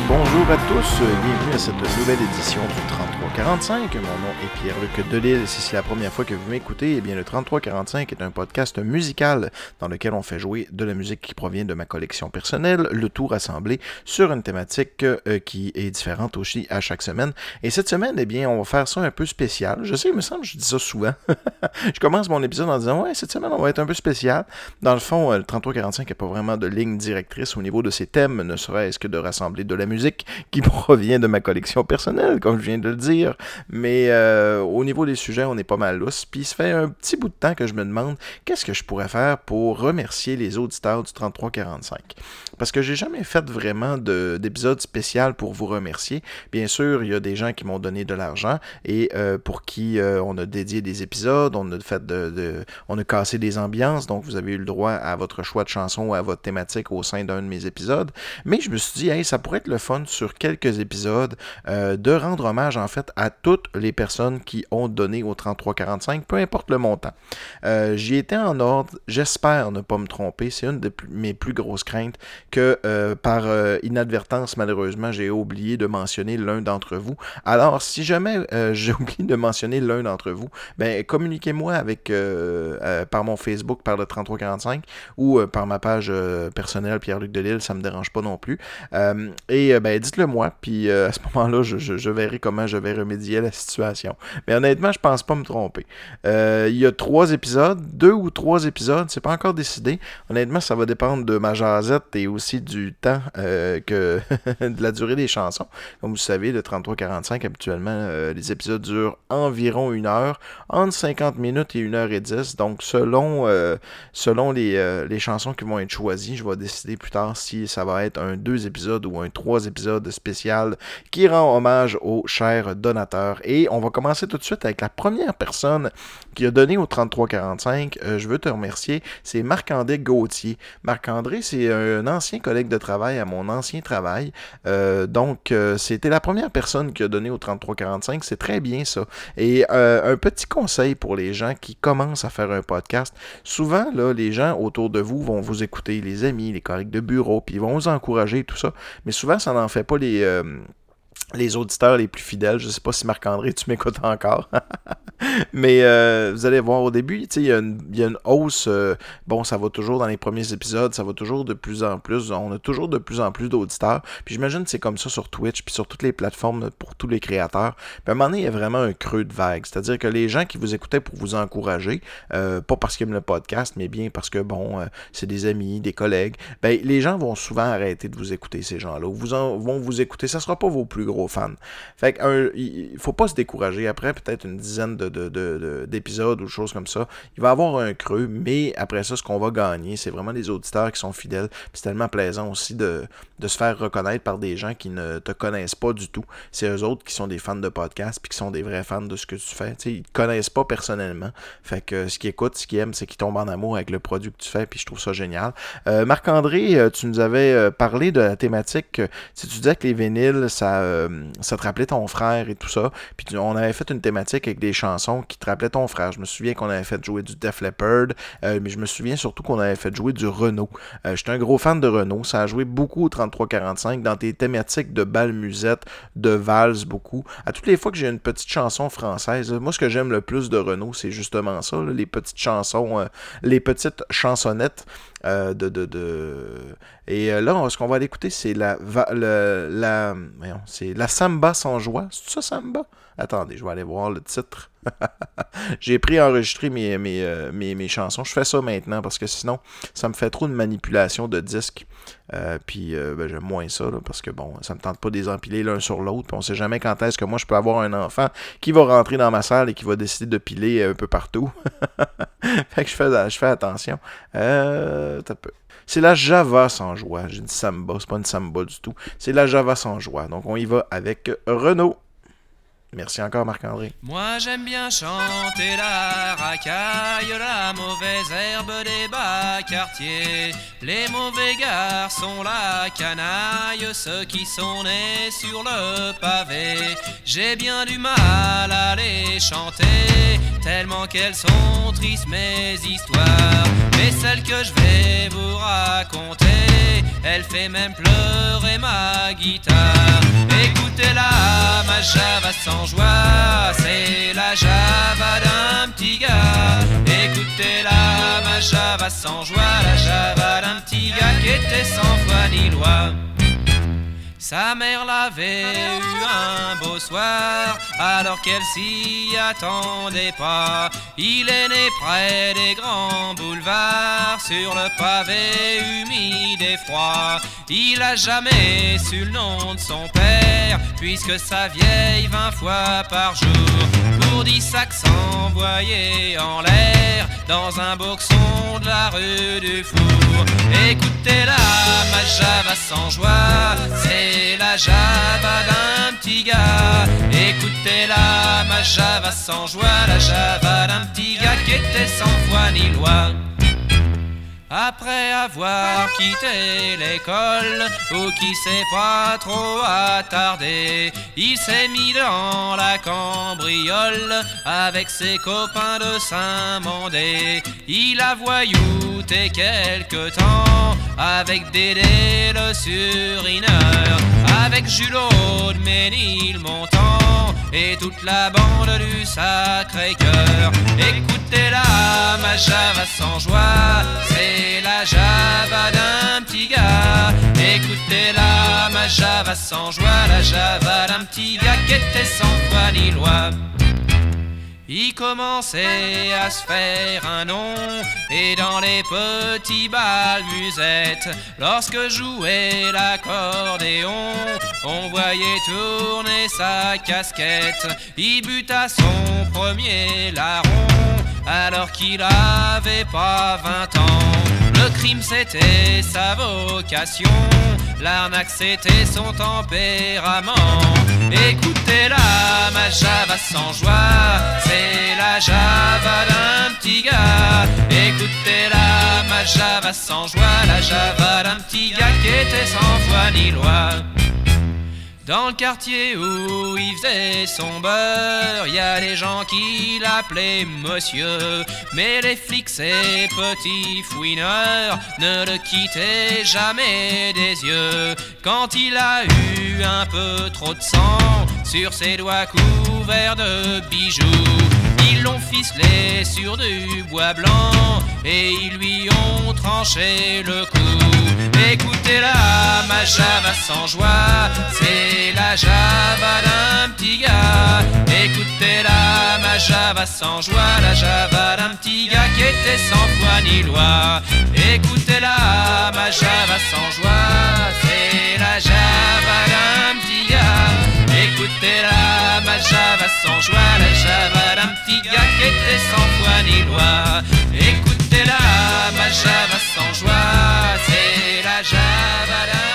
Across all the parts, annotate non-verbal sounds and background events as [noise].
bonjour à tous. Bienvenue à cette nouvelle édition du 3345. Mon nom est Pierre-Luc Delille. Si c'est la première fois que vous m'écoutez, eh bien le 3345 est un podcast musical dans lequel on fait jouer de la musique qui provient de ma collection personnelle, le tout rassemblé sur une thématique euh, qui est différente aussi à chaque semaine. Et cette semaine, eh bien, on va faire ça un peu spécial. Je sais, il me semble je dis ça souvent. [laughs] je commence mon épisode en disant Ouais, cette semaine, on va être un peu spécial. Dans le fond, euh, le 3345 n'a pas vraiment de ligne directrice au niveau de ses thèmes, ne serait-ce que de rassembler de la musique qui [laughs] provient de ma collection personnelle, comme je viens de le dire. Mais euh, au niveau des sujets, on est pas mal lousse. Puis ça fait un petit bout de temps que je me demande qu'est-ce que je pourrais faire pour remercier les auditeurs du 3345. Parce que j'ai jamais fait vraiment d'épisode spécial pour vous remercier. Bien sûr, il y a des gens qui m'ont donné de l'argent et euh, pour qui euh, on a dédié des épisodes, on a fait de, on a cassé des ambiances, donc vous avez eu le droit à votre choix de chanson ou à votre thématique au sein d'un de mes épisodes. Mais je me suis dit, hey, ça pourrait être le fun sur quelques épisodes de rendre hommage en fait à toutes les personnes qui ont donné au 3345, peu importe le montant. Euh, j'y étais en ordre, j'espère ne pas me tromper, c'est une de mes plus grosses craintes que euh, par inadvertance, malheureusement, j'ai oublié de mentionner l'un d'entre vous. Alors, si jamais [laughs] j'ai oublié de mentionner l'un d'entre vous, ben communiquez-moi avec par mon Facebook, par le 3345 ou par ma page personnelle Pierre-Luc Delille, ça me dérange pas non plus. Euh, et euh, ben, dites-le moi, puis euh, à ce moment-là, je, verrai comment je vais remédier la situation. Mais honnêtement, je pense pas me tromper. Il y a trois épisodes, deux ou trois épisodes, c'est pas encore décidé. Honnêtement, ça va dépendre de ma jasette et aussi du temps que [laughs] de la durée des chansons. Comme vous savez, le 33-45, habituellement, les épisodes durent environ une heure, entre 50 minutes et une heure et 10. Donc, selon, selon les, les chansons qui vont être choisies, je vais décider plus tard si ça va être un deux épisodes ou un trois épisodes spécial qui rend hommage aux chers Et on va commencer tout de suite avec la première personne qui a donné au 3345. Euh, je veux te remercier. C'est Marc-André Gauthier. Marc-André, c'est un ancien collègue de travail à mon ancien travail. Euh, donc, euh, c'était la première personne qui a donné au 3345. C'est très bien ça. Et un petit conseil pour les gens qui commencent à faire un podcast. Souvent, les gens autour de vous vont vous écouter, les amis, les collègues de bureau, puis ils vont vous encourager, tout ça. Mais souvent, ça n'en fait pas les, les auditeurs les plus fidèles. Je ne sais pas si Marc-André, tu m'écoutes encore. [laughs] Mais euh, vous allez voir au début, il y, a une hausse. Euh, bon, ça va toujours dans les premiers épisodes, ça va toujours de plus en plus. On a toujours de plus en plus d'auditeurs. Puis j'imagine que c'est comme ça sur Twitch, puis sur toutes les plateformes pour tous les créateurs. Puis à un moment donné, il y a vraiment un creux de vague. C'est-à-dire que les gens qui vous écoutaient pour vous encourager, euh, pas parce qu'ils aiment le podcast, mais bien parce que, bon, c'est des amis, des collègues, ben, les gens vont souvent arrêter de vous écouter, ces gens-là. Ou vous vont vous écouter. Ça sera pas vos plus gros fans. Fait que, il faut pas se décourager. Après, peut-être une dizaine de d'épisodes ou choses comme ça, il va avoir un creux, mais après ça, ce qu'on va gagner, c'est vraiment les auditeurs qui sont fidèles. c'est tellement plaisant aussi de, se faire reconnaître par des gens qui ne te connaissent pas du tout. C'est eux autres qui sont des fans de podcast puis qui sont des vrais fans de ce que tu fais. T'sais, ils te connaissent pas personnellement. Fait que ce qu'ils écoutent, ce qu'ils aiment, c'est qu'ils tombent en amour avec le produit que tu fais, puis je trouve ça génial. Euh, Marc-André, euh, tu nous avais euh, parlé de la thématique. Si tu disais que les vinyles, ça, ça te rappelait ton frère et tout ça. Puis on avait fait une thématique avec des chansons qui te rappelait ton frère. Je me souviens qu'on avait fait jouer du Def Leppard, euh, mais je me souviens surtout qu'on avait fait jouer du Renault. Euh, J'étais un gros fan de Renault. Ça a joué beaucoup au 33-45 dans tes thématiques de bal musette, de valse beaucoup. À toutes les fois que j'ai une petite chanson française, moi ce que j'aime le plus de Renault, c'est justement ça, les petites chansons, euh, les petites chansonnettes. De, de, de, Et là, ce qu'on va aller écouter, c'est la, la, la samba sans joie. C'est ça, samba? Attendez, je vais aller voir le titre. [laughs] J'ai pris enregistrer mes, euh, mes, mes, chansons. Je fais ça maintenant parce que sinon, ça me fait trop de manipulation de disques. Euh, puis euh, ben, j'aime moins ça parce que bon, ça me tente pas de les empiler l'un sur l'autre. Puis on sait jamais quand est-ce que moi je peux avoir un enfant qui va rentrer dans ma salle et qui va décider de piler un peu partout. [laughs] fait que je fais, je fais attention. C'est la Java sans joie. J'ai dit samba, c'est pas une samba du tout. C'est la Java sans joie. Donc on y va avec Renault. Merci encore, Marc-André. Moi j'aime bien chanter la racaille, la mauvaise herbe des bas quartiers. Les mauvais garçons, la canaille, ceux qui sont nés sur le pavé. J'ai bien du mal à les chanter, tellement qu'elles sont tristes mes histoires. Mais celle que je vais vous raconter, elle fait même pleurer ma guitare. Écoutez-la, ma java c'est la java d'un petit gars. Écoutez-la, ma java sans joie, la java d'un petit gars qui était sans foi ni loi. Sa mère l'avait eu un beau soir, alors qu'elle s'y attendait pas. Il est né près des grands boulevards, sur le pavé humide et froid. Il a jamais su le nom de son père, puisque sa vieille vingt fois par jour, pour dix sacs s'envoyer en l'air, dans un boxon de la rue du Four. Écoutez-la, ma java sans joie, c'est la java d'un petit gars. Écoutez-la, ma java sans joie, la java d'un petit gars qui était sans foi ni loi. Après avoir quitté l'école, ou qui s'est pas trop attardé, il s'est mis dans la cambriole avec ses copains de Saint-Mandé. Il a voyouté quelque temps avec Dédé le surineur, avec Julot de Ménilmontant et toute la bande du Sacré-Cœur. Écoutez-la, ma java sans joie, c'est la java d'un petit gars. Écoutez-la, ma java sans joie, la java d'un petit gars qui était sans foi ni loi. Il commençait à se faire un nom et dans les petits bals musettes, lorsque jouait l'accordéon, on voyait tourner sa casquette. Il buta son premier larron alors qu'il avait pas vingt ans. Le crime c'était sa vocation, l'arnaque c'était son tempérament. Java sans joie, c'est la java d'un petit gars. Écoutez-la, ma java sans joie, la java d'un petit gars qui était sans foi ni loi. Dans le quartier où il faisait son beurre, y a des gens qui l'appelaient monsieur. Mais les flics, ces petits fouineurs, ne le quittaient jamais des yeux. Quand il a eu un peu trop de sang sur ses doigts couverts de bijoux, ils l'ont ficelé sur du bois blanc et ils lui ont tranché le cou. Écoutez-la, ma java sans joie, c'est la java d'un petit gars. Écoutez-la, ma java sans joie, la java d'un petit gars qui était sans foi ni loi. Écoutez-la, ma java sans joie, c'est la java d'un petit gars. Écoutez-la, ma java sans joie, la java d'un petit gars qui était sans foi ni loi. Écoutez-la, ma java sans joie, c'est la java d'un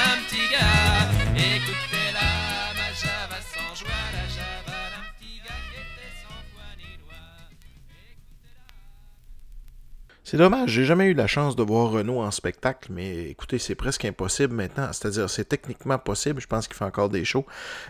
C'est dommage, j'ai jamais eu la chance de voir Renault en spectacle, mais écoutez, c'est presque impossible maintenant. C'est-à-dire, c'est techniquement possible, je pense qu'il fait encore des shows,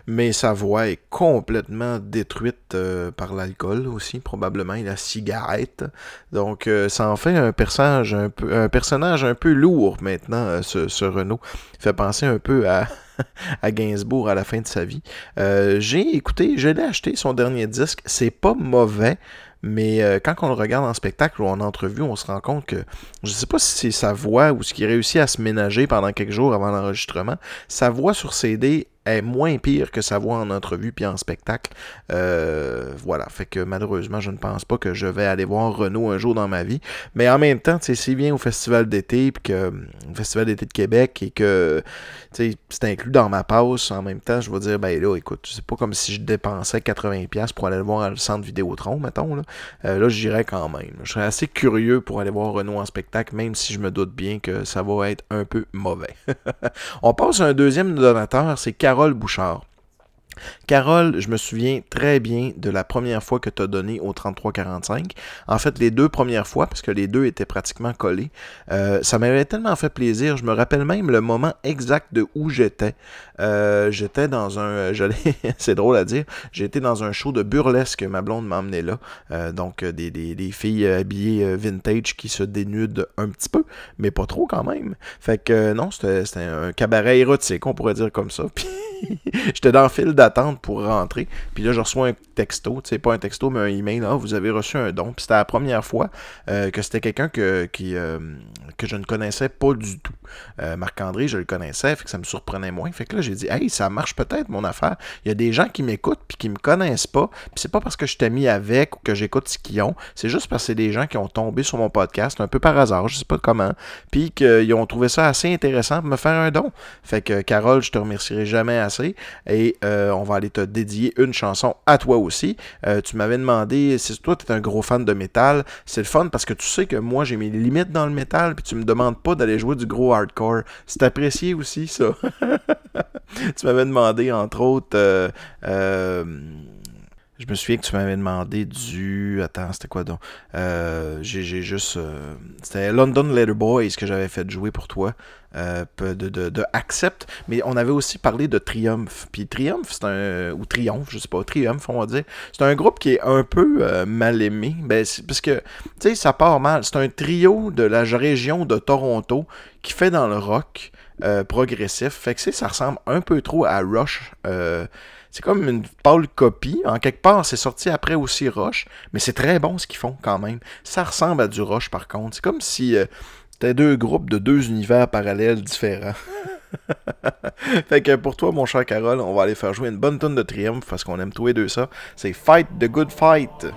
mais sa voix est complètement détruite euh, par l'alcool aussi, probablement, et la cigarette. Donc, euh, ça en fait un personnage un peu, lourd maintenant, euh, ce, ce Renault. Fait penser un peu à, [laughs] à Gainsbourg à la fin de sa vie. J'ai écouté, je l'ai acheté, son dernier disque. C'est pas mauvais. Mais euh, quand on le regarde en spectacle ou en entrevue, on se rend compte que je sais pas si c'est sa voix ou ce qui réussit à se ménager pendant quelques jours avant l'enregistrement. Sa voix sur CD est moins pire que sa voix en entrevue puis en spectacle. Euh, voilà, fait que malheureusement, je ne pense pas que je vais aller voir Renault un jour dans ma vie. Mais en même temps, c'est bien au festival d'été puis que au festival d'été de Québec et que c'est inclus dans ma passe. En même temps, je vais dire ben là, écoute, c'est pas comme si je dépensais 80$ pour aller le voir au centre Vidéotron, mettons. Là, euh, là j'irais quand même. Je serais assez curieux pour aller voir Renault en spectacle, même si je me doute bien que ça va être un peu mauvais. [laughs] On passe à un deuxième donateur, c'est Carole Bouchard. Carole, je me souviens très bien de la première fois que tu as donné au 3345. En fait, les deux premières fois, parce que les deux étaient pratiquement collés, euh, ça m'avait tellement fait plaisir. Je me rappelle même le moment exact de où j'étais. Euh, j'étais dans un. [laughs] c'est drôle à dire. J'étais dans un show de burlesque. Ma blonde m'a emmené là. Euh, donc, des, des, filles habillées vintage qui se dénudent un petit peu, mais pas trop quand même. Fait que non, c'était un cabaret érotique, on pourrait dire comme ça. [laughs] Puis J'étais dans le fil d'attente pour rentrer. Puis là, je reçois un texto. Tu sais, pas un texto, mais un email. Ah, vous avez reçu un don. Puis c'était la première fois euh, que c'était quelqu'un que, euh, que je ne connaissais pas du tout. Euh, Marc-André, je le connaissais, fait que ça me surprenait moins. Fait que là, j'ai dit, hey, ça marche peut-être mon affaire. Il y a des gens qui m'écoutent puis qui me connaissent pas. Puis c'est pas parce que je t'ai mis avec ou que j'écoute ce qu'ils ont. C'est juste parce que c'est des gens qui ont tombé sur mon podcast un peu par hasard, je sais pas comment. Puis qu'ils ont trouvé ça assez intéressant pour me faire un don. Fait que Carole, je te remercierai jamais et euh, on va aller te dédier une chanson à toi aussi. Euh, tu m'avais demandé, si toi tu es un gros fan de métal, c'est le fun parce que tu sais que moi j'ai mes limites dans le métal, puis tu me demandes pas d'aller jouer du gros hardcore. C'est apprécié aussi ça. [laughs] tu m'avais demandé entre autres... Euh, je me souviens que tu m'avais demandé du. Attends, c'était quoi donc? Euh, J'ai juste. Euh, c'était London Letter Boys que j'avais fait jouer pour toi. Euh, de, de, de, Accept. Mais on avait aussi parlé de Triumph. Puis Triumph, c'est un. Ou Triomphe, je sais pas. Triumph, on va dire. C'est un groupe qui est un peu mal aimé. Ben, parce que, tu sais, ça part mal. C'est un trio de la région de Toronto qui fait dans le rock progressif. Fait que ça ressemble un peu trop à Rush. C'est comme une pâle copie. En quelque part, c'est sorti après aussi Rush, mais c'est très bon ce qu'ils font quand même. Ça ressemble à du Rush par contre. C'est comme si euh, deux groupes de deux univers parallèles différents. [laughs] fait que pour toi, mon cher Carole, on va aller faire jouer une bonne tonne de triomphe parce qu'on aime tous les deux ça. C'est Fight the Good Fight.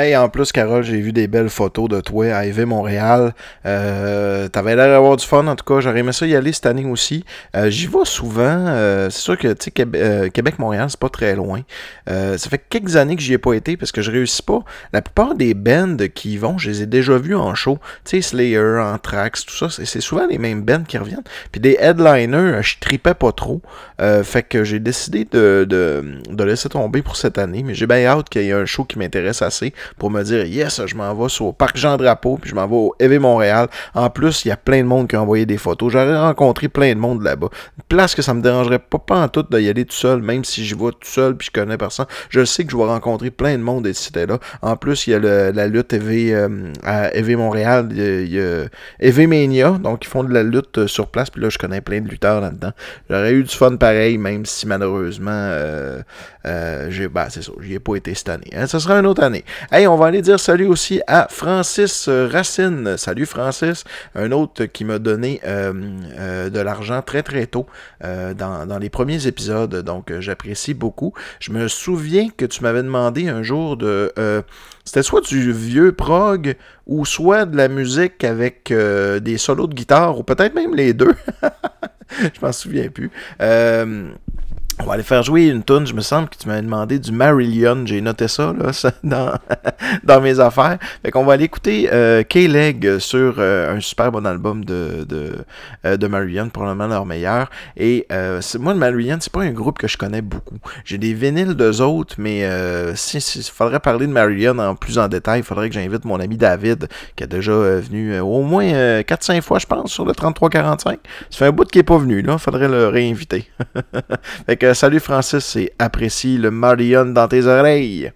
En plus, Carole, j'ai vu des belles photos de toi à EV Montréal. Euh, T'avais l'air d'avoir du fun, en tout cas. J'aurais aimé ça y aller cette année aussi. Euh, J'y vais souvent. Euh, c'est sûr que, Québec-Montréal, c'est pas très loin. Ça fait quelques années que j'y ai pas été parce que je réussis pas. La plupart des bands qui y vont, je les ai déjà vus en show. Tu sais, Slayer, Anthrax, tout ça. C'est souvent les mêmes bands qui reviennent. Puis des headliners, je tripais pas trop. fait que j'ai décidé de, de, de, laisser tomber pour cette année. Mais j'ai bien hâte qu'il y ait un show qui m'intéresse assez pour me dire yes, je m'en vais sur le Parc Jean Drapeau, puis je m'en vais au EV Montréal. En plus, il y a plein de monde qui a envoyé des photos. J'aurais rencontré plein de monde là-bas. Une place que ça me dérangerait pas, pas en tout d'y aller tout seul, même si j'y vais tout seul puis je connais personne. Je sais que je vais rencontrer plein de monde et là. En plus, il y a la lutte EV euh, à EV Montréal, il y, a, EV Mania, donc ils font de la lutte euh, sur place, puis là, je connais plein de lutteurs là-dedans. J'aurais eu du fun pareil, même si malheureusement, euh, j'ai, bah, c'est ça, j'y ai pas été cette année. Hein. Ça sera une autre année. Hey, on va aller dire salut aussi à Francis Racine. Salut Francis, un autre qui m'a donné euh, euh, de l'argent très très tôt euh, dans, les premiers épisodes, donc j'apprécie beaucoup. Je me souviens que tu m'avais demandé un jour de... c'était soit du vieux prog ou soit de la musique avec des solos de guitare, ou peut-être même les deux. [laughs] Je m'en souviens plus. On va aller faire jouer une tune. Je me semble que tu m'avais demandé du Marillion. J'ai noté ça, là, [laughs] dans, dans mes affaires. Fait qu'on va aller écouter euh, K-Leg sur euh, un super bon album de, de, euh, de Marillion, probablement leur meilleur. Et euh, moi, le Marillion, c'est pas un groupe que je connais beaucoup. J'ai des vinyles d'eux autres, mais s'il si, faudrait parler de Marillion en plus en détail, il faudrait que j'invite mon ami David, qui est déjà venu au moins 4-5 fois, je pense, sur le 3345. Ça fait un bout qui est pas venu, là. Faudrait le réinviter. [laughs] fait que salut Francis et apprécie le Marion dans tes oreilles.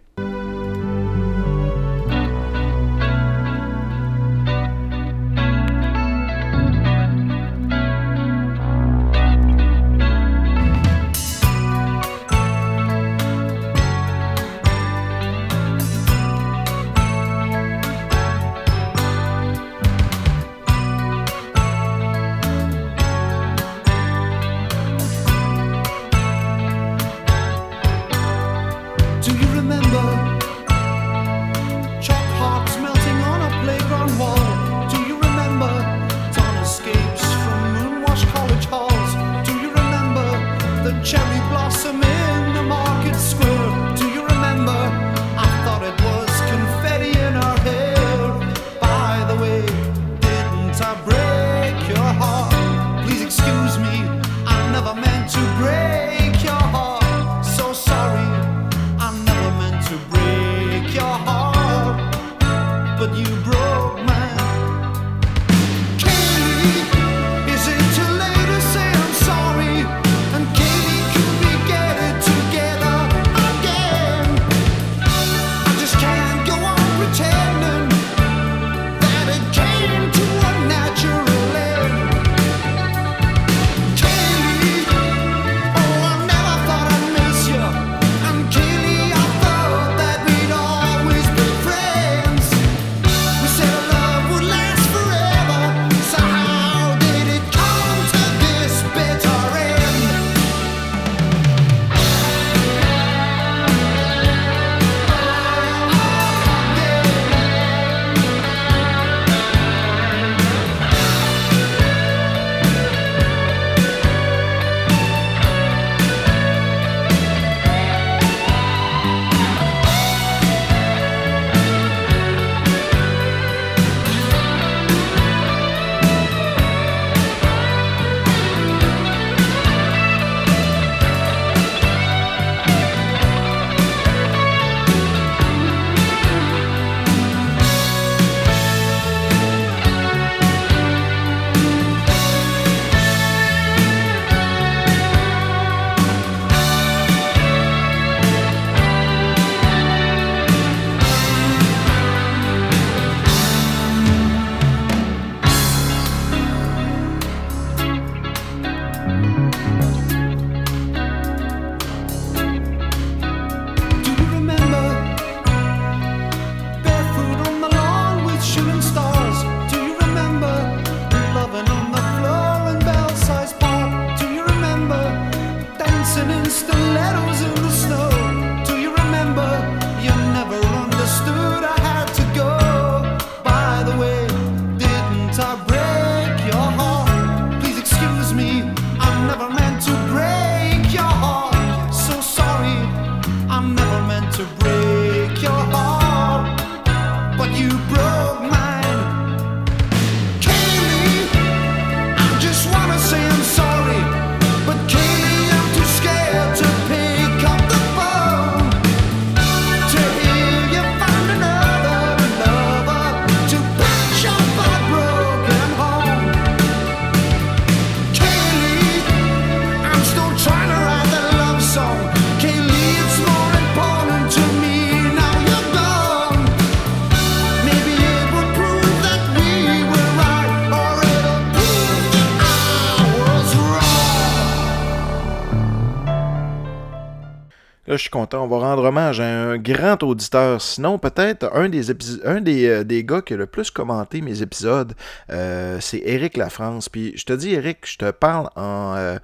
Suis content. On va rendre hommage à un grand auditeur. Sinon, peut-être un des un des, euh, des, gars qui a le plus commenté mes épisodes, euh, c'est Eric Lafrance. Puis je te dis, Eric, je te parle en.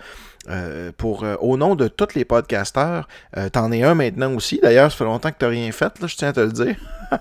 Euh, pour, euh, au nom de tous les podcasteurs, euh, t'en es un maintenant aussi. D'ailleurs, ça fait longtemps que t'as rien fait, là, je tiens à te le dire.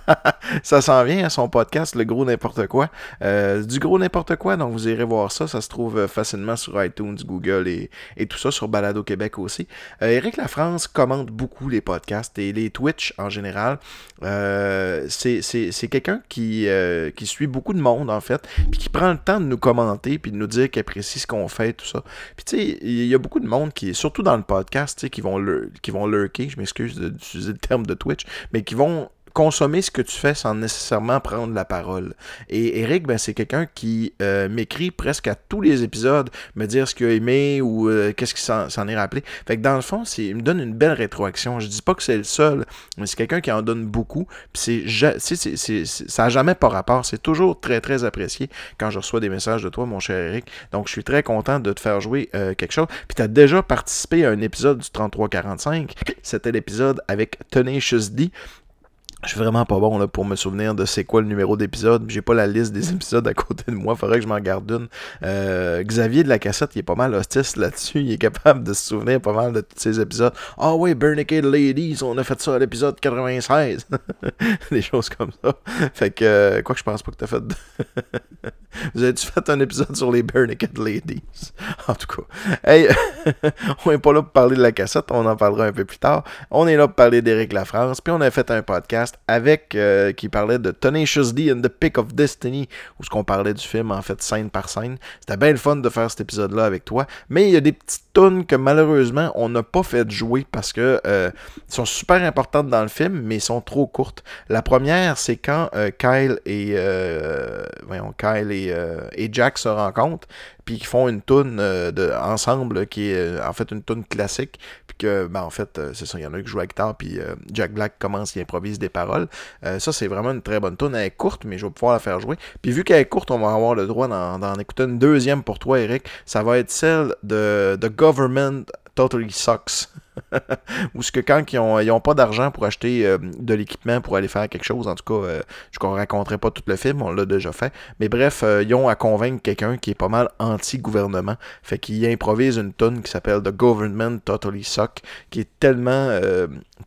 [laughs] ça s'en vient à son podcast, Le Gros N'importe quoi. du Gros N'importe quoi, donc vous irez voir ça. Ça se trouve facilement sur iTunes, Google et, et tout ça, sur Balado Québec aussi. Eric Lafrance commente beaucoup les podcasts et les Twitch en général. c'est quelqu'un qui, qui suit beaucoup de monde, en fait, puis qui prend le temps de nous commenter, puis de nous dire qu'il apprécie ce qu'on fait, tout ça. Puis tu sais, y a beaucoup de monde qui, surtout dans le podcast, qui vont, qui vont lurker, je m'excuse d'utiliser le terme de Twitch, mais qui vont consommer ce que tu fais sans nécessairement prendre la parole. Et Eric, ben, c'est quelqu'un qui euh, m'écrit presque à tous les épisodes, me dire ce qu'il a aimé ou euh, qu'est-ce qu'il s'en est rappelé. Fait que dans le fond, il me donne une belle rétroaction. Je dis pas que c'est le seul, mais c'est quelqu'un qui en donne beaucoup. Ça n'a jamais pas rapport. C'est toujours très, très apprécié quand je reçois des messages de toi, mon cher Eric. Donc, je suis très content de te faire jouer euh, quelque chose. Puis tu as déjà participé à un épisode du 3345. C'était l'épisode avec Tenacious D. Je suis vraiment pas bon là, pour me souvenir de c'est quoi le numéro d'épisode. J'ai pas la liste des épisodes à côté de moi. Faudrait que je m'en garde une. Euh, Xavier de la cassette, il est pas mal hostile là-dessus. Il est capable de se souvenir pas mal de tous ces épisodes. Ah oh, oui, Burnicade Ladies, on a fait ça à l'épisode 96. [laughs] Des choses comme ça. Fait que, euh, quoi que je pense pas que t'as fait. [laughs] Vous avez-tu fait un épisode sur les Burnicade Ladies? En tout cas. Hey, [laughs] on est pas là pour parler de la cassette. On en parlera un peu plus tard. On est là pour parler d'Éric Lafrance. Puis on a fait un podcast avec euh, qui parlait de Tenacious D and the Pick of Destiny, où ce qu'on parlait du film en fait scène par scène. C'était bien le fun de faire cet épisode-là avec toi, mais il y a des petites tunes que malheureusement on n'a pas fait jouer parce que euh, sont super importantes dans le film, mais sont trop courtes. La première, c'est quand euh, Kyle et Kyle et, et Jack se rencontrent puis qui font une tune de, ensemble qui est en fait une tune classique puis que ben, en fait c'est ça il y en a qui jouent à guitare puis Jack Black commence il improvise des paroles. Euh, ça, c'est vraiment une très bonne tune. Elle est courte, mais je vais pouvoir la faire jouer. Puis vu qu'elle est courte, on va avoir le droit d'en écouter une deuxième pour toi, Eric. Ça va être celle de The Government Totally Sucks. [laughs] Ou ce que quand ils n'ont pas d'argent pour acheter euh, de l'équipement pour aller faire quelque chose, en tout cas, euh, je ne raconterai pas tout le film, on l'a déjà fait. Mais bref, ils ont à convaincre quelqu'un qui est pas mal anti-gouvernement. Fait qu'il improvise une tonne qui s'appelle The Government Totally Suck, qui est tellement,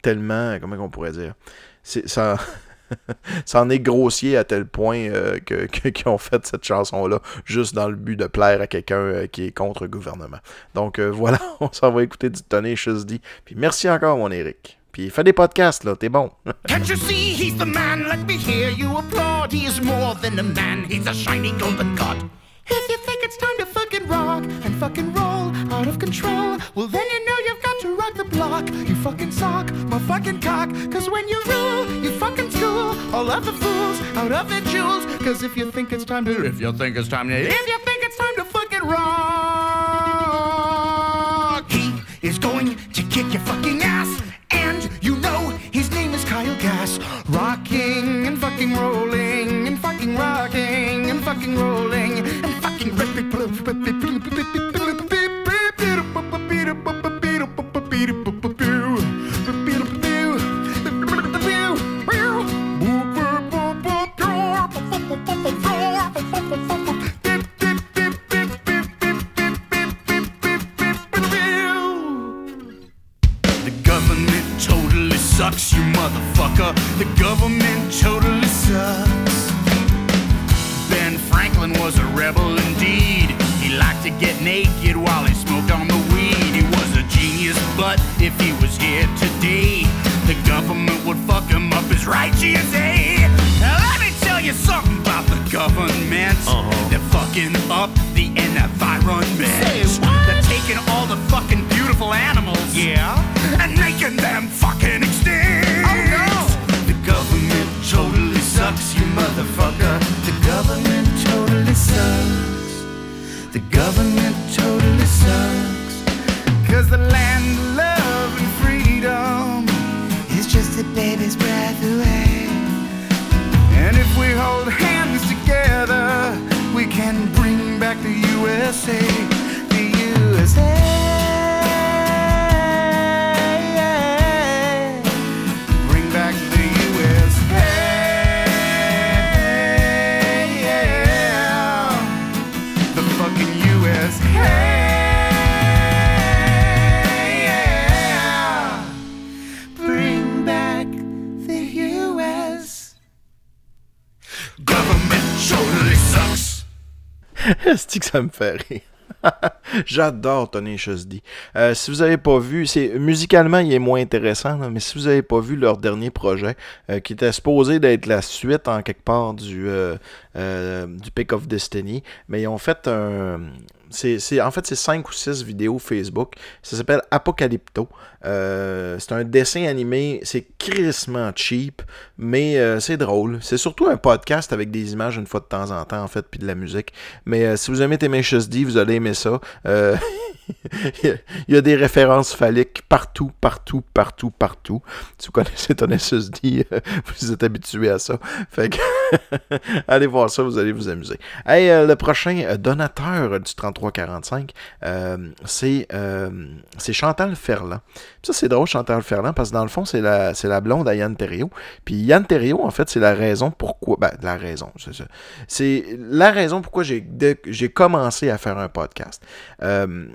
tellement, comment on pourrait dire, ça, ça [laughs] [laughs] en est grossier à tel point euh, [laughs] que, qu'ils ont fait cette chanson-là juste dans le but de plaire à quelqu'un euh, qui est contre le gouvernement. Donc euh, voilà, [laughs] on s'en va écouter du Tenacious D. Puis merci encore, mon Eric. Puis fais des podcasts, là, t'es bon. Can't you see he's the man? Let me hear you applaud. He is more than a man, he's a shiny golden god. If you think it's time to fucking rock and fucking roll out of control, well then you know you've got to rock the block. You fucking sock, my fucking cock. Cause when you rule, you fucking school all of the fools out of their jewels. Cause if you think it's time to, if you think it's time to, if you think it's time to fucking rock, he is going to kick your fucking ass. And you know his name is Kyle Gass. Rocking and fucking rolling and fucking rocking and fucking rolling and fucking. sucks, ça me fait rire? [laughs] J'adore D. Euh, si vous n'avez pas vu, c'est musicalement il est moins intéressant, mais si vous n'avez pas vu leur dernier projet, euh, qui était supposé d'être la suite en quelque part du, euh, euh, du Pick of Destiny, mais ils ont fait un. C'est, en fait, c'est 5 ou 6 vidéos Facebook. Ça s'appelle Apocalypto. Euh, c'est un dessin animé. C'est crissement cheap, mais euh, c'est drôle. C'est surtout un podcast avec des images une fois de temps en temps, en fait, puis de la musique. Mais euh, si vous aimez Tenacious D, vous allez aimer ça. [laughs] Il y a des références phalliques partout, partout, partout, partout. Si vous connaissez Tenacious D, [laughs] vous êtes habitué à ça. Fait que [laughs] allez voir ça, vous allez vous amuser. Hey, le prochain donateur du 3345, euh, c'est euh, c'est Chantal Ferland. Ça, c'est drôle, Chantal Ferland, parce que dans le fond, c'est la, la blonde à Yann Terriot. Puis Yann Terriot, en fait, c'est la raison pourquoi. Ben, la raison, c'est ça. C'est la raison pourquoi j'ai commencé à faire un podcast. Euh,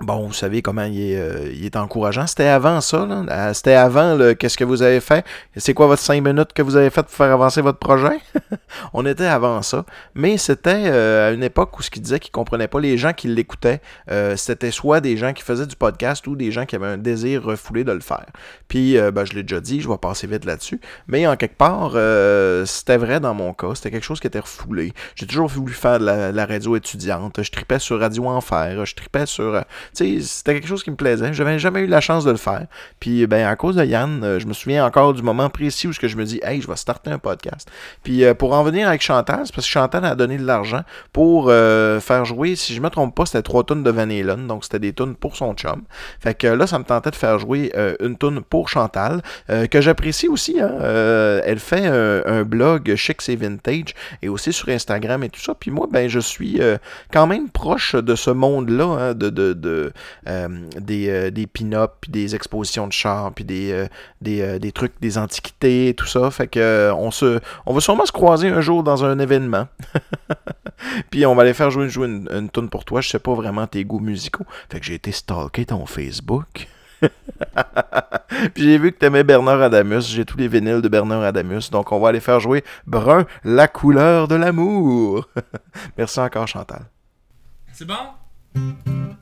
Bon, vous savez comment il est, euh, il est encourageant. C'était avant ça, là. Euh, C'était avant le qu'est-ce que vous avez fait? C'est quoi votre 5 minutes que vous avez fait pour faire avancer votre projet? [laughs] On était avant ça. Mais c'était euh, à une époque où ce qu'il disait qu'il comprenait pas les gens qui l'écoutaient. euh, c'était soit des gens qui faisaient du podcast ou des gens qui avaient un désir refoulé de le faire. Puis, euh, ben, je l'ai déjà dit, je vais passer vite là-dessus. Mais en quelque part, euh, c'était vrai dans mon cas. C'était quelque chose qui était refoulé. J'ai toujours voulu faire de la, la radio étudiante. Je tripais sur Radio Enfer. Je tripais sur. C'était quelque chose qui me plaisait. J'avais jamais eu la chance de le faire. Puis, ben, à cause de Yann, euh, je me souviens encore du moment précis où je me dis, hey, je vais starter un podcast. Puis, euh, pour en venir avec Chantal, c'est parce que Chantal a donné de l'argent pour euh, faire jouer, si je me trompe pas, c'était trois tonnes de Vanillon. Donc, c'était des tonnes pour son chum. Fait que là, ça me tentait de faire jouer une tonne pour Chantal, que j'apprécie aussi. hein. Elle fait un, blog Chicks et Vintage et aussi sur Instagram et tout ça. Puis moi, ben, je suis quand même proche de ce monde-là, hein, de, euh, des, euh, des pin-up, puis des expositions de chars, puis des, euh, euh, trucs, des antiquités, tout ça. Fait que euh, on, se, on va sûrement se croiser un jour dans un événement. [laughs] puis on va aller faire jouer, une, une pour toi. Je sais pas vraiment tes goûts musicaux. Fait que j'ai été stalker ton Facebook. [laughs] Puis j'ai vu que t'aimais Bernard Adamus. J'ai tous les vinyles de Bernard Adamus. Donc on va aller faire jouer Brun, la couleur de l'amour. [laughs] Merci encore Chantal. C'est bon?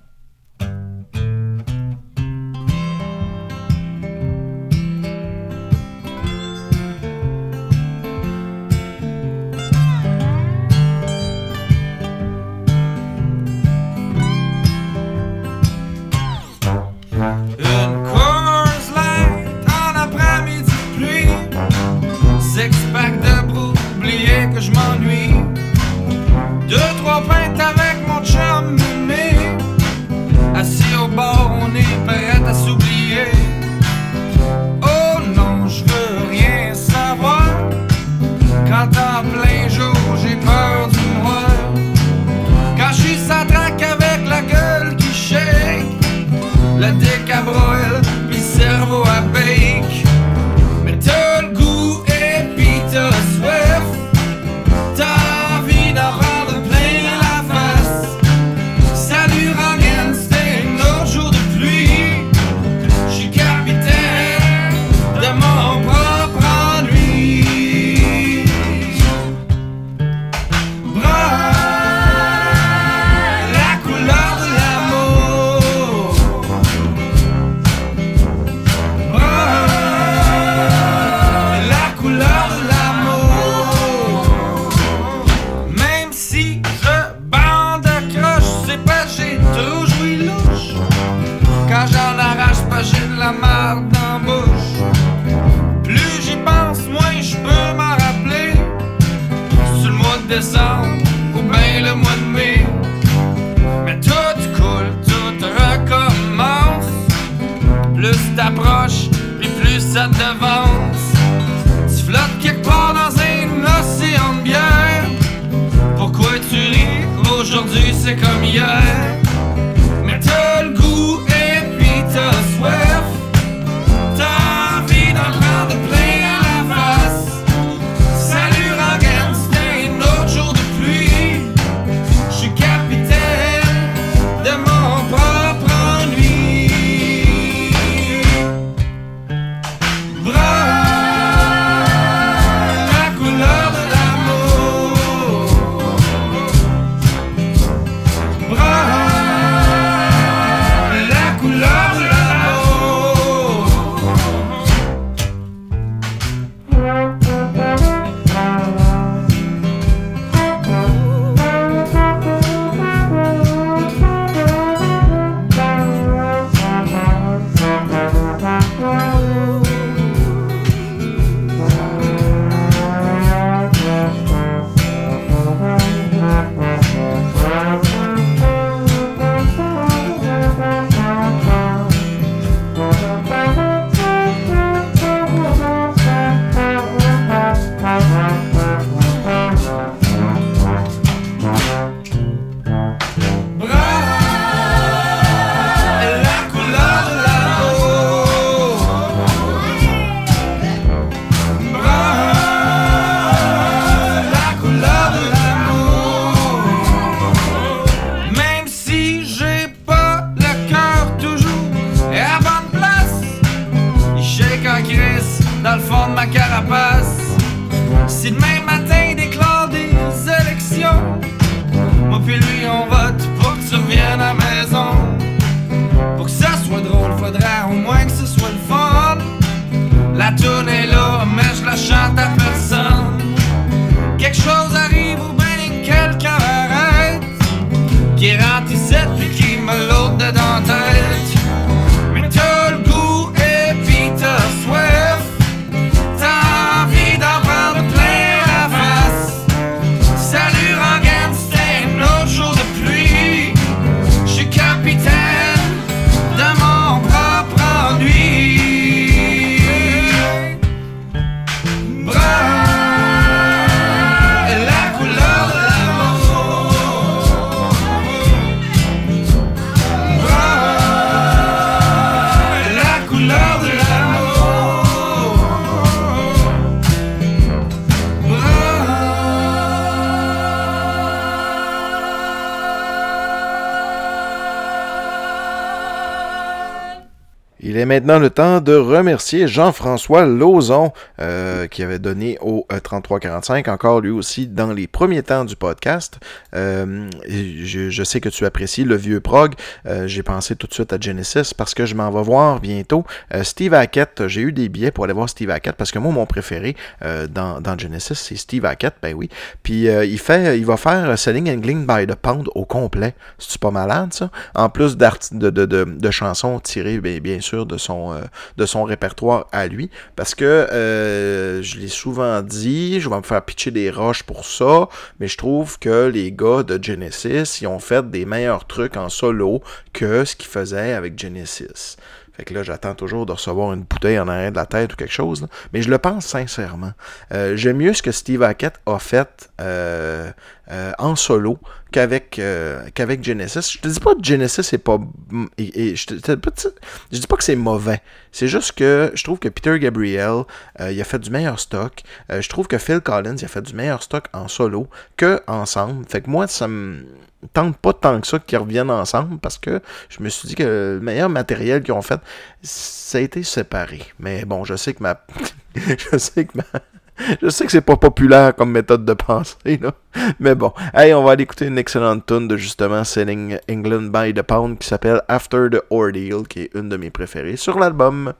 Le temps de remercier Jean-François Lauzon euh, qui avait donné au 3345, euh, encore lui aussi dans les premiers temps du podcast. Euh, je, sais que tu apprécies le vieux prog. J'ai pensé tout de suite à Genesis parce que je m'en vais voir bientôt Steve Hackett. J'ai eu des billets pour aller voir Steve Hackett parce que moi, mon préféré dans, dans, Genesis, c'est Steve Hackett. Ben oui. Puis il, fait, il va faire Selling England by the Pound au complet. C'est pas malade, ça? En plus de, de, de, chansons tirées, bien, bien sûr de son, de son répertoire à lui. Parce que je l'ai souvent dit, je vais me faire pitcher des roches pour ça, mais je trouve que les gars de Genesis, ils ont fait des meilleurs trucs en solo que ce qu'ils faisaient avec Genesis. Fait que là, j'attends toujours de recevoir une bouteille en arrière de la tête ou quelque chose. Mais je le pense sincèrement. Euh, j'aime mieux ce que Steve Hackett a fait euh, en solo qu'avec euh, qu'avec Genesis. Je te dis pas que Genesis est pas. Et, je, te, je dis pas que c'est mauvais. C'est juste que je trouve que Peter Gabriel euh, il a fait du meilleur stock. je trouve que Phil Collins il a fait du meilleur stock en solo que ensemble. Fait que moi, ça me tente pas tant que ça qu'ils reviennent ensemble parce que je me suis dit que le meilleur matériel qu'ils ont fait, ça a été séparé. Mais bon, je sais que ma. [laughs] je sais que ma je sais que c'est pas populaire comme méthode de pensée, là. Mais bon. Hey, on va aller écouter une excellente tune de justement Selling England by the Pound qui s'appelle After the Ordeal, qui est une de mes préférées sur l'album.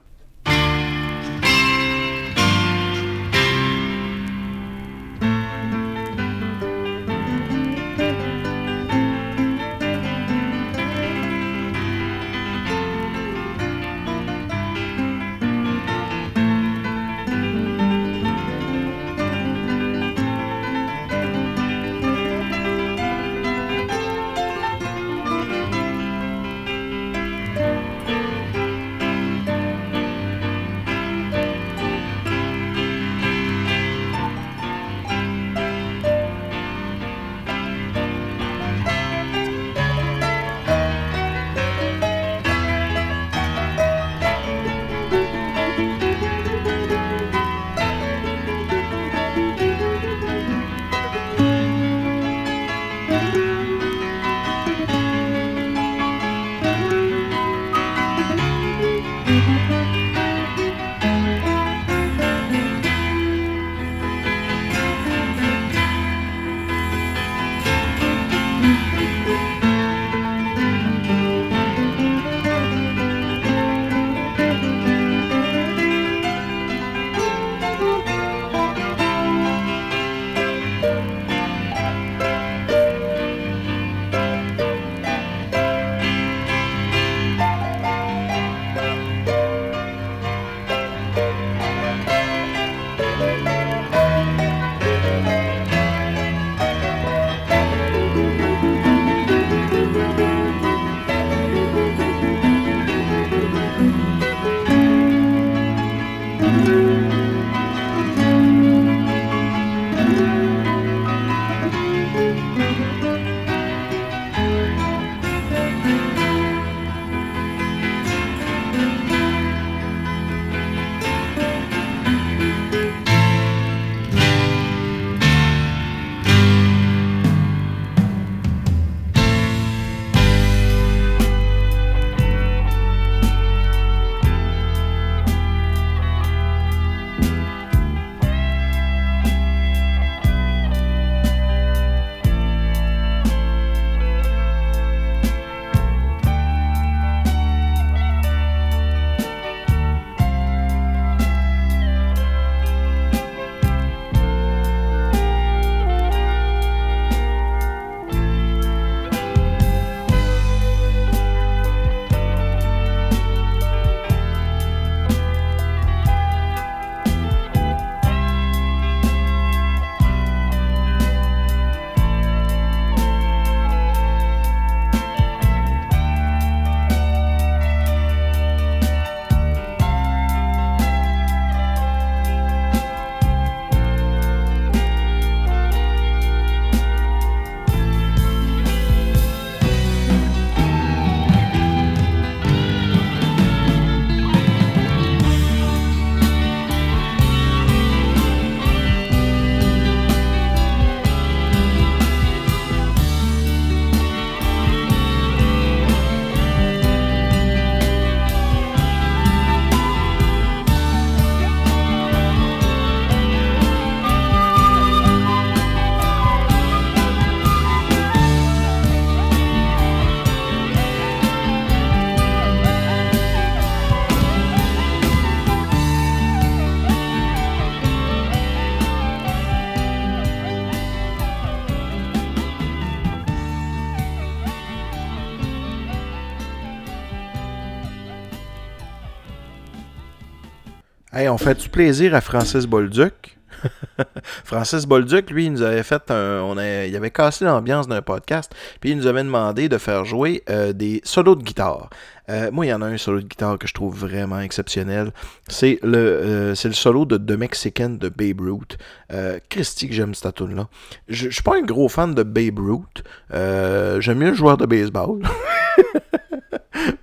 On fait du plaisir à Francis Bolduc. [laughs] Francis Bolduc, lui, il nous avait fait un. On a, il avait cassé l'ambiance d'un podcast, puis il nous avait demandé de faire jouer euh, des solos de guitare. Euh, moi, il y en a un solo de guitare que je trouve vraiment exceptionnel. C'est le, euh, c'est le solo de The Mexican de Babe Ruth. Euh, Christy, que j'aime cette tune là Je, je suis pas un gros fan de Babe Ruth. j'aime mieux le joueur de baseball. [laughs]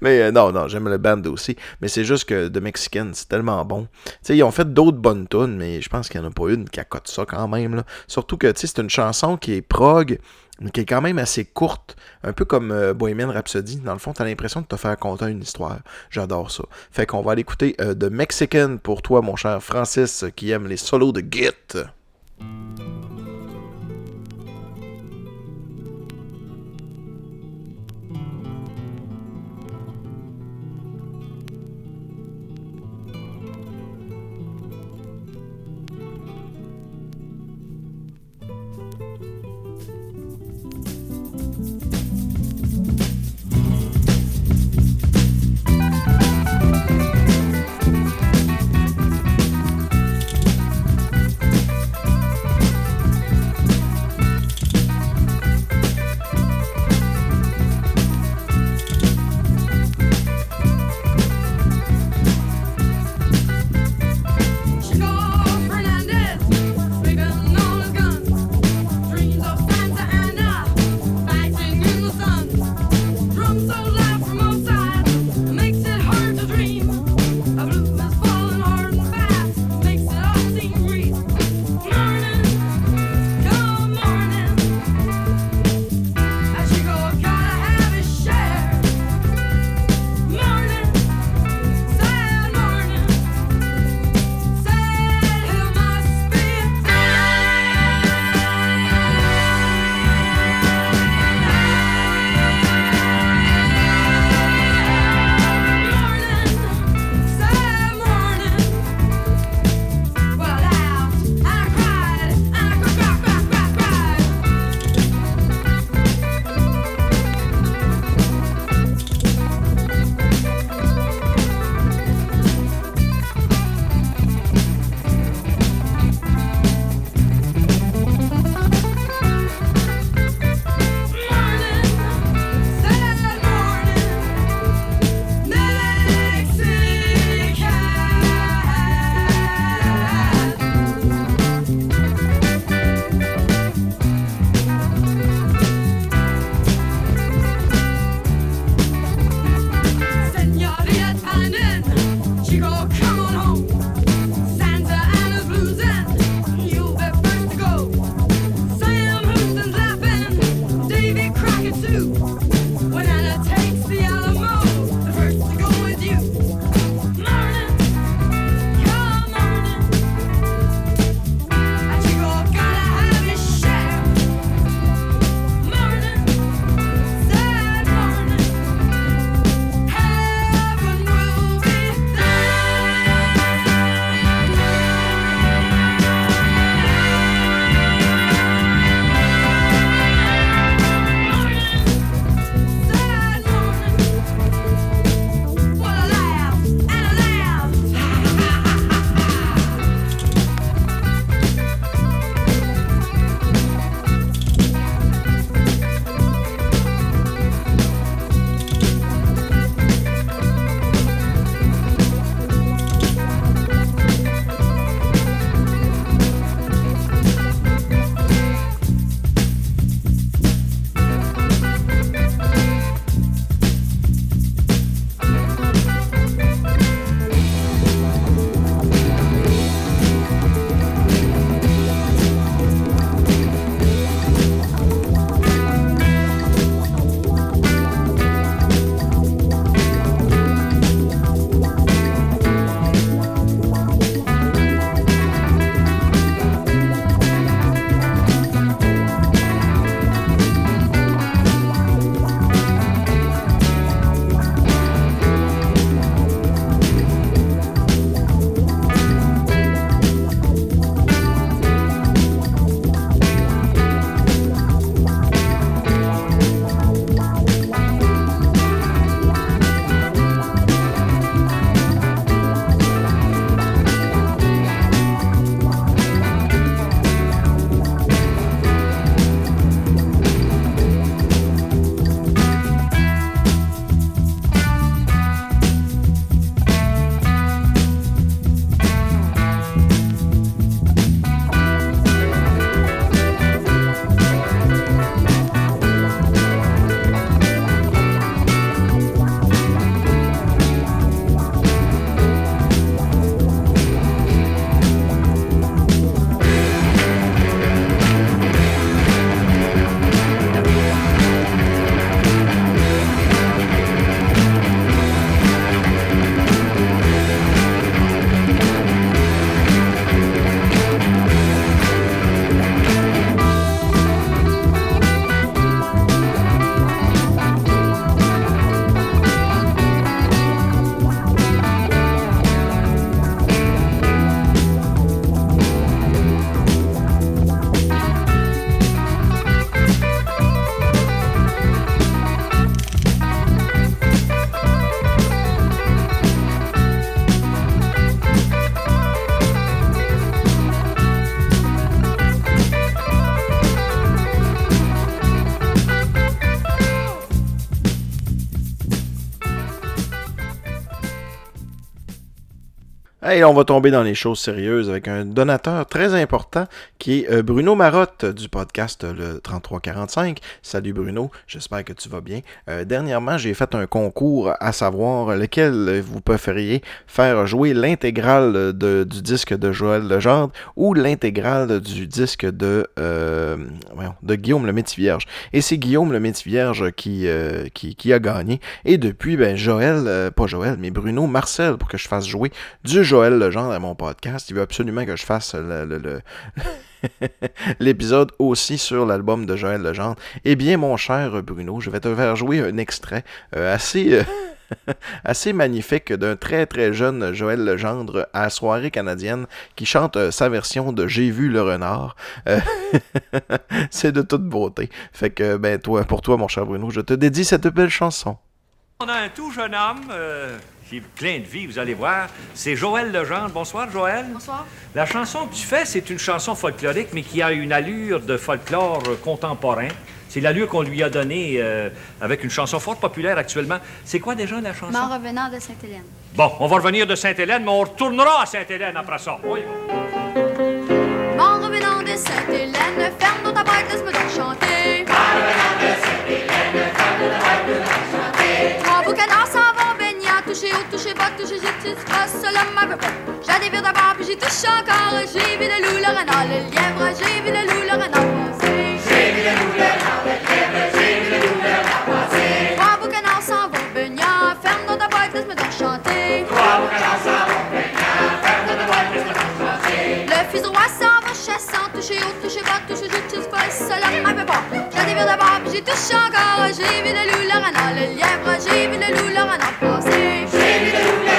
Mais non, non, j'aime le band aussi. Mais c'est juste que The Mexican, c'est tellement bon. sais ils ont fait d'autres bonnes tunes, mais je pense qu'il n'y en a pas une qui accote ça quand même. Surtout que c'est une chanson qui est prog, mais qui est quand même assez courte, un peu comme euh, Bohemian Rhapsody. Dans le fond, t'as l'impression de te faire conter une histoire. J'adore ça. Fait qu'on va aller écouter euh, The Mexican pour toi, mon cher Francis, qui aime les solos de Git. Et on va tomber dans les choses sérieuses avec un donateur très important qui est euh, Bruno Marotte du podcast euh, le 3345. Salut Bruno, j'espère que tu vas bien. Euh, dernièrement, j'ai fait un concours à savoir lequel vous préfériez faire jouer l'intégrale du disque de Joël Legendre ou l'intégrale du disque de, Guillaume le Métis-Vierge. Et c'est Guillaume le Métis-Vierge qui, qui, a gagné. Et depuis, ben, Joël, pas Joël, mais Bruno Marcel pour que je fasse jouer du Joël Legendre à mon podcast. Il veut absolument que je fasse [laughs] l'épisode aussi sur l'album de Joël Legendre. Eh bien, mon cher Bruno, je vais te faire jouer un extrait euh, assez... Euh, [laughs] assez magnifique d'un très très jeune Joël Legendre à soirée canadienne qui chante euh, sa version de J'ai vu le renard. [laughs] c'est de toute beauté. Fait que ben toi pour toi mon cher Bruno, je te dédie cette belle chanson. On a un tout jeune homme qui plein de vie, vous allez voir. C'est Joël Legendre. Bonsoir, Joël. Bonsoir. La chanson que tu fais, c'est une chanson folklorique, mais qui a une allure de folklore contemporain. C'est l'allure qu'on lui a donnée euh, avec une chanson fort populaire actuellement. C'est quoi déjà la chanson? M'en revenant de Sainte-Hélène. Bon, on va revenir de Sainte-Hélène, mais on retournera à Sainte-Hélène après ça. Oui. Revenant de Sainte-Hélène, ferme ta boîte, laisse-moi donc chanter. J'ai. J'ai des d'abord, puis j'y touche encore. J'ai vu le loup, le renard, le lièvre, j'ai vu le loup, le renard. J'ai vu le loup, le renard, le lièvre, j'ai vu le loup, le renard boîte, laisse-moi. Le fils touché j'ai. J'ai encore. J'ai vu le loup, le renard, le lièvre, j'ai vu le loup, le renard passer. Le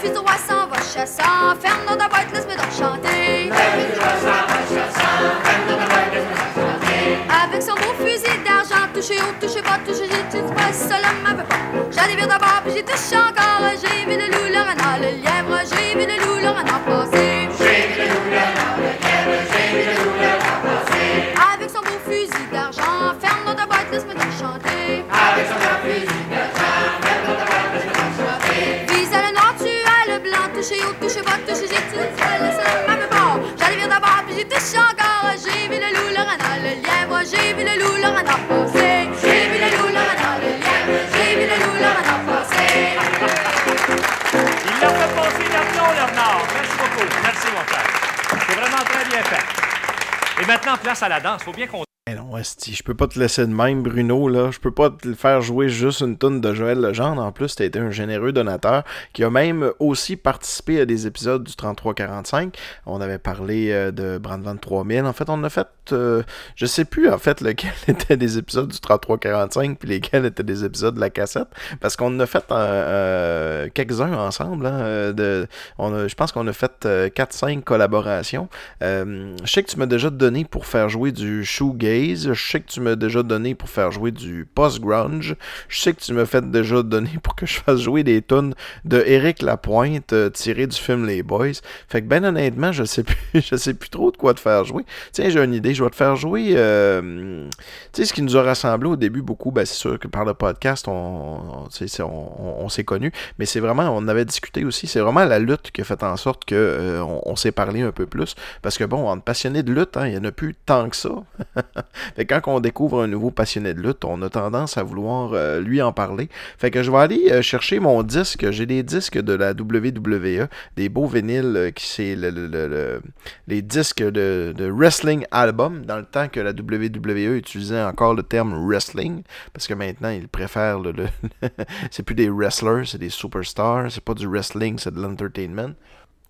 fils roi s'en va chassant, ferme dans ta boîte, laisse-moi donc chanter. S'en va chassant, ferme dans ta boîte, laisse-moi donc chanter. Avec son beau fusil d'argent, touché haut, touché bas, touché j'ai tout pas, cela m'avait pas. J'allais vire d'abord, puis j'ai touché encore. J'ai vu le loup, le renard, le lièvre, j'ai vu le loup, le renard passer. Même pas. J'allais vire d'abord, puis j'ai touché encore. J'ai vu le loup, le renard, le lièvre, j'ai vu le loup, le renard passer. J'ai vu le loup, le renard, le lièvre, j'ai vu le loup, le renard passer. Il l'a fait passer l'avion, le renard. Merci beaucoup. Merci, mon frère. C'est vraiment très bien fait. Et maintenant, place à la danse. Faut bien qu'on non, esti, je peux pas te laisser de même, Bruno, là. Je peux pas te faire jouer juste une tonne de Joël Legendre. En plus, t'as été un généreux donateur qui a même aussi participé à des épisodes du 3345. On avait parlé euh, de Brandvan 3000. En fait, on a fait, euh, je sais plus, en fait, lequel [laughs] était des épisodes du 3345 puis lesquels étaient des épisodes de la cassette. Parce qu'on a fait euh, quelques-uns ensemble. Hein, de, on je pense qu'on a fait 4-5 collaborations. je sais que tu m'as déjà donné pour faire jouer du shoegaze je sais que tu m'as déjà donné pour faire jouer du post-grunge. Je sais que tu m'as fait déjà donner pour que je fasse jouer des tunes de Eric Lapointe euh, tirées du film Les Boys. Fait que ben honnêtement, je sais plus, [laughs] je sais plus trop de quoi te faire jouer. Tiens, j'ai une idée, je vais te faire jouer. Euh, tu sais, ce qui nous a rassemblé au début beaucoup, ben, c'est sûr que par le podcast, on, s'est connus, mais c'est vraiment, on avait discuté aussi, c'est vraiment la lutte qui a fait en sorte que euh, s'est parlé un peu plus. Parce que bon, on est passionné de lutte, hein, il n'y en a plus tant que ça. [laughs] fait quand on découvre un nouveau passionné de lutte, on a tendance à vouloir euh, lui en parler. Fait que je vais aller chercher mon disque. J'ai des disques de la WWE, des beaux vinyles qui c'est le, les disques de, wrestling album, dans le temps que la WWE utilisait encore le terme wrestling, parce que maintenant ils préfèrent le, [laughs] c'est plus des wrestlers, c'est des superstars, c'est pas du wrestling, c'est de l'entertainment.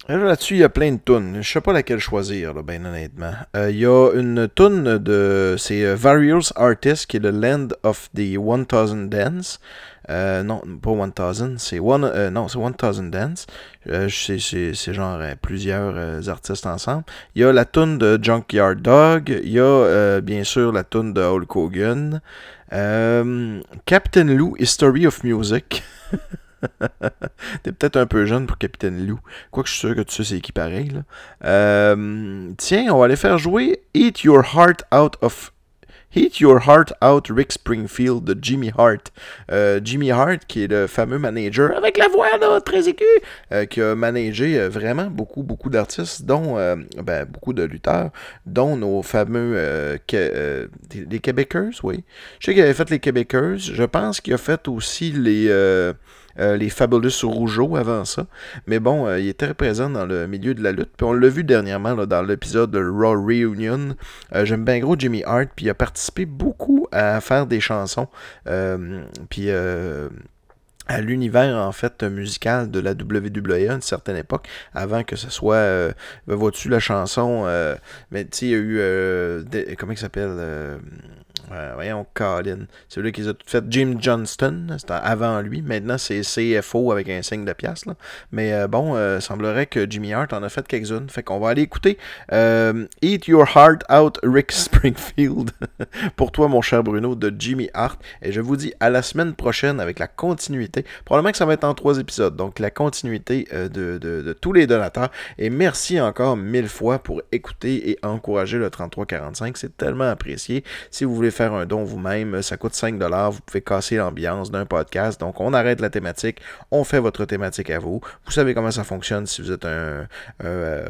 Là-dessus, il y a plein de tunes. Je sais pas laquelle choisir, là, ben honnêtement. Euh, il y a une tune de. C'est euh, Various Artists qui est le Land of the 1000 Dance. Euh, non, pas 1000, c'est one, non, c'est 1000 Dance. c'est genre plusieurs artistes ensemble. Il y a la tune de Junkyard Dog. Il y a bien sûr la tune de Hulk Hogan. Captain Lou, History of Music. [laughs] T'es peut-être un peu jeune pour Capitaine Lou. Quoique je suis sûr que tu sais c'est qui pareil. Euh, tiens, on va aller faire jouer Eat Your Heart Out of Heat Your Heart Out, Rick Springfield de Jimmy Hart. Euh, Jimmy Hart, qui est le fameux manager, avec la voix là, très aiguë, euh, qui a managé euh, vraiment beaucoup, beaucoup d'artistes, dont ben, beaucoup de lutteurs, dont nos fameux les Québécois, oui. Je sais qu'il avait fait les Québécois. Je pense qu'il a fait aussi les euh, les Fabulous Rougeau avant ça. Mais bon, euh, il était présent dans le milieu de la lutte. Puis on l'a vu dernièrement dans l'épisode de Raw Reunion. Euh, j'aime bien gros Jimmy Hart. Puis il a participé beaucoup à faire des chansons. puis à l'univers en fait musical de la WWE à une certaine époque, avant que ce soit, vois-tu la chanson, mais tu sais, il y a eu, comment il s'appelle, voyons, Colin. C'est lui qui a tout fait. Jim Johnston, c'était avant lui. Maintenant, c'est CFO avec un signe de pièce. Là. Mais euh, bon, euh, semblerait que Jimmy Hart en a fait quelques-unes. Fait qu'on va aller écouter euh, Eat Your Heart Out, Rick Springfield. [laughs] pour toi, mon cher Bruno, de Jimmy Hart. Et je vous dis à la semaine prochaine avec la continuité. Probablement que ça va être en trois épisodes. Donc, la continuité de, de tous les donateurs. Et merci encore mille fois pour écouter et encourager le 3345. C'est tellement apprécié. Si vous voulez faire un don vous-même. Ça coûte 5 Vous pouvez casser l'ambiance d'un podcast. Donc, on arrête la thématique. On fait votre thématique à vous. Vous savez comment ça fonctionne si vous êtes un, euh,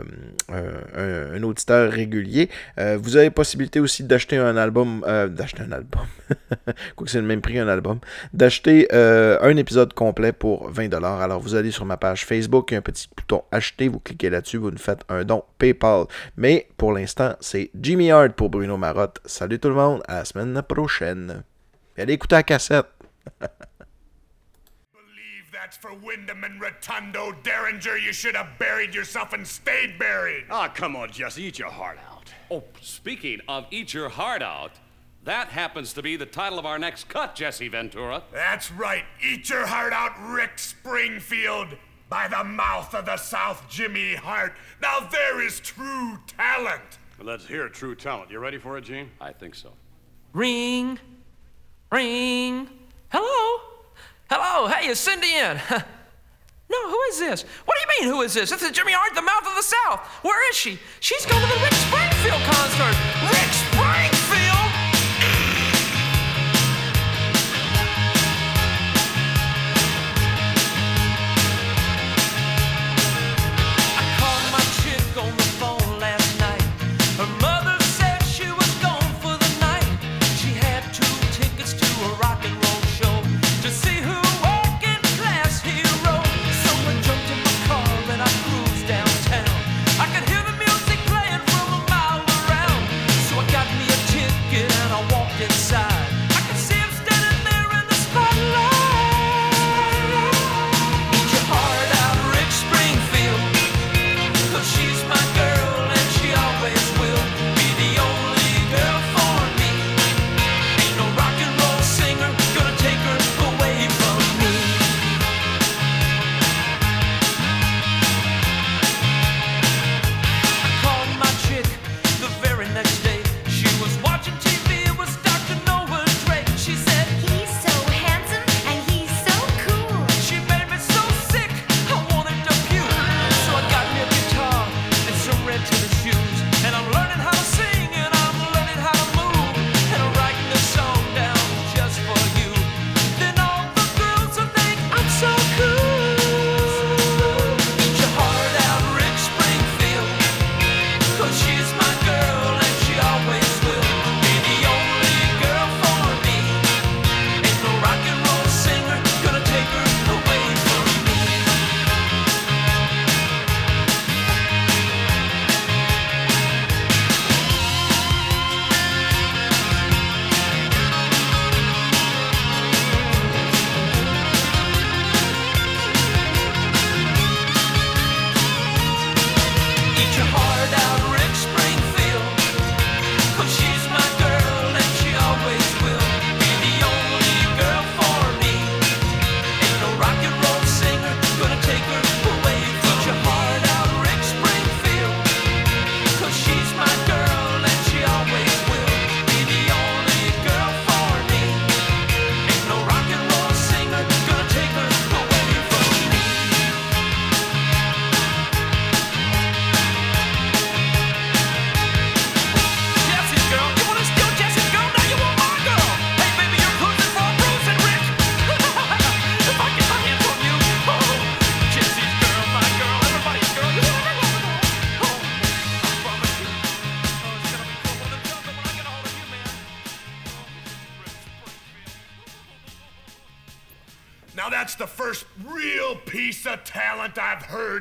un, auditeur régulier. Euh, vous avez possibilité aussi d'acheter un album. Euh, d'acheter un album. [laughs] Quoique c'est le même prix qu'un album. D'acheter un épisode complet pour 20 Alors, vous allez sur ma page Facebook. Il y a un petit bouton acheter. Vous cliquez là-dessus. Vous nous faites un don PayPal. Mais pour l'instant, c'est Jimmy Hard pour Bruno Marotte. Salut tout le monde. À la semaine semaine prochaine. allez écouter la cassette. that's for Wyndham and Rotundo. Derringer, you should have buried yourself and stayed buried. Ah, oh, come on, Jesse, eat your heart out. Oh, speaking of eat your heart out, that happens to be the title of our next cut, Jesse Ventura. That's right. Eat your heart out, Rick Springfield. By the mouth of the South, Jimmy Hart. Now there is true talent. Well, let's hear true talent. You ready for it, Gene? I think so. Ring, ring. Hello? Hello? Hey, is Cindy in? [laughs] no, who is this? What do you mean, who is this? This is Jimmy Hart, the mouth of the South. Where is she? She's going to the Rick Springfield concert. Rick Springfield?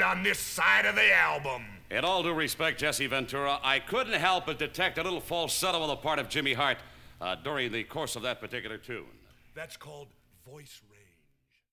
On this side of the album. In all due respect, Jesse Ventura, I couldn't help but detect a little falsetto on the part of Jimmy Hart uh, during the course of that particular tune. That's called voice.